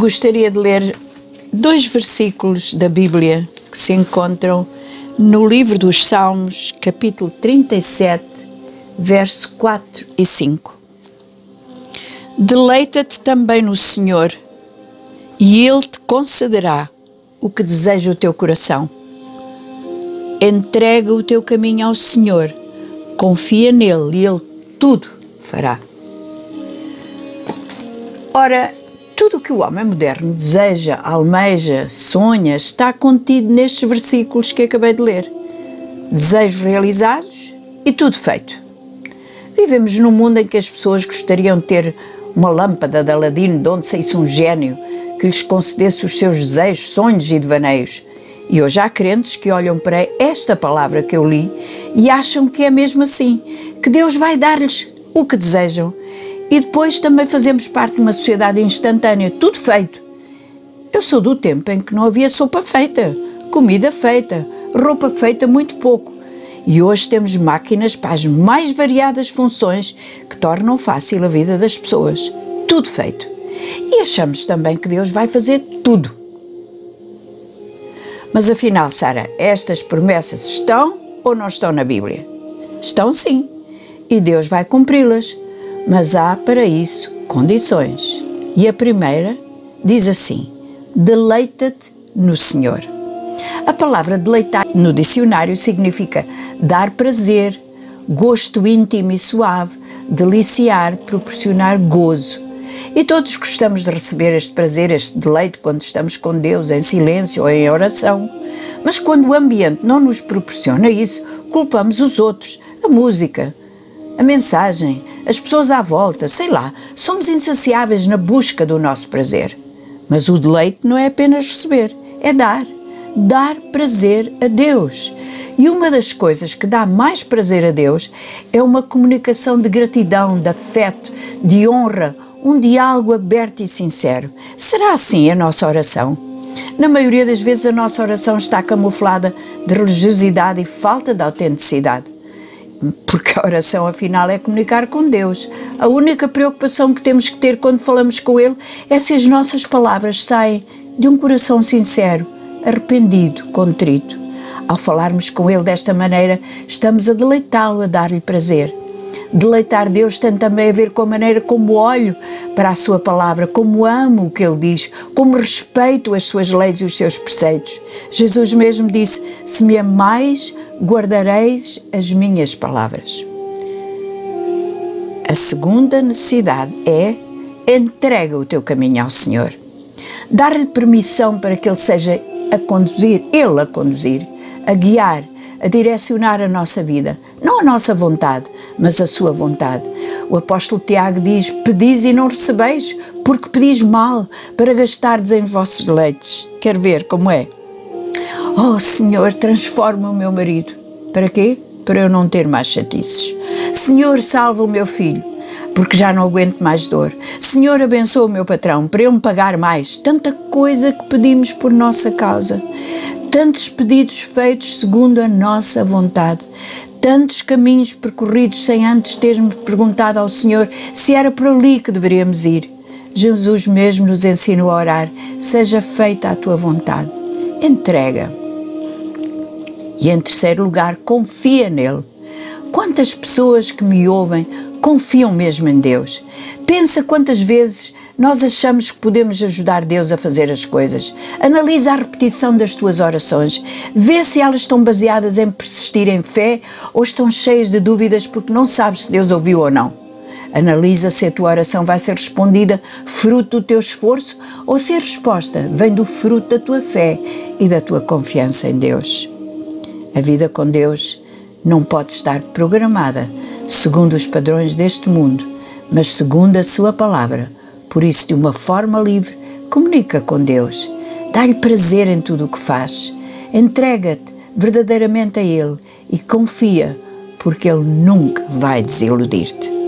Gostaria de ler dois versículos da Bíblia que se encontram no livro dos Salmos, capítulo 37, verso 4 e 5. Deleita-te também no Senhor, e Ele te concederá o que deseja o teu coração. Entrega o teu caminho ao Senhor, confia nele e Ele tudo fará. Ora, tudo o que o homem moderno deseja, almeja, sonha, está contido nestes versículos que acabei de ler. Desejos realizados e tudo feito. Vivemos num mundo em que as pessoas gostariam de ter uma lâmpada de Aladino de onde saísse um gênio que lhes concedesse os seus desejos, sonhos e devaneios. E hoje há crentes que olham para esta palavra que eu li e acham que é mesmo assim, que Deus vai dar-lhes o que desejam e depois também fazemos parte de uma sociedade instantânea, tudo feito. Eu sou do tempo em que não havia sopa feita, comida feita, roupa feita, muito pouco. E hoje temos máquinas para as mais variadas funções que tornam fácil a vida das pessoas. Tudo feito. E achamos também que Deus vai fazer tudo. Mas afinal, Sara, estas promessas estão ou não estão na Bíblia? Estão sim. E Deus vai cumpri-las mas há para isso condições. E a primeira diz assim: deleita-te no Senhor. A palavra deleitar no dicionário significa dar prazer, gosto íntimo e suave, deliciar, proporcionar gozo. E todos gostamos de receber este prazer, este deleite quando estamos com Deus em silêncio ou em oração. Mas quando o ambiente não nos proporciona isso, culpamos os outros, a música, a mensagem, as pessoas à volta, sei lá, somos insaciáveis na busca do nosso prazer. Mas o deleite não é apenas receber, é dar. Dar prazer a Deus. E uma das coisas que dá mais prazer a Deus é uma comunicação de gratidão, de afeto, de honra, um diálogo aberto e sincero. Será assim a nossa oração? Na maioria das vezes, a nossa oração está camuflada de religiosidade e falta de autenticidade porque a oração afinal é comunicar com Deus. A única preocupação que temos que ter quando falamos com Ele é se as nossas palavras saem de um coração sincero, arrependido, contrito. Ao falarmos com Ele desta maneira, estamos a deleitá-lo, a dar-lhe prazer. Deleitar Deus tem também a ver com a maneira como olho para a Sua palavra, como amo o que Ele diz, como respeito as Suas leis e os seus preceitos. Jesus mesmo disse: Se me amais, guardareis as minhas palavras. A segunda necessidade é entrega o teu caminho ao Senhor. Dar-lhe permissão para que Ele seja a conduzir, Ele a conduzir, a guiar, a direcionar a nossa vida. Não a nossa vontade, mas a sua vontade. O apóstolo Tiago diz: Pedis e não recebeis, porque pedis mal, para gastardes em vossos leites. Quer ver como é? Oh Senhor, transforma o meu marido. Para quê? Para eu não ter mais chatices. Senhor, salva o meu filho, porque já não aguento mais dor. Senhor, abençoa o meu patrão, para eu me pagar mais. Tanta coisa que pedimos por nossa causa. Tantos pedidos feitos segundo a nossa vontade. Tantos caminhos percorridos sem antes termos perguntado ao Senhor se era por ali que deveríamos ir. Jesus mesmo nos ensinou a orar: seja feita a tua vontade. Entrega. E em terceiro lugar, confia nele. Quantas pessoas que me ouvem confiam mesmo em Deus? Pensa quantas vezes nós achamos que podemos ajudar Deus a fazer as coisas. Analisa a repetição das tuas orações. Vê se elas estão baseadas em persistir em fé ou estão cheias de dúvidas porque não sabes se Deus ouviu ou não. Analisa se a tua oração vai ser respondida fruto do teu esforço ou se a resposta vem do fruto da tua fé e da tua confiança em Deus. A vida com Deus não pode estar programada segundo os padrões deste mundo, mas segundo a Sua palavra. Por isso, de uma forma livre, comunica com Deus. Dá-lhe prazer em tudo o que faz. Entrega-te verdadeiramente a Ele e confia, porque Ele nunca vai desiludir-te.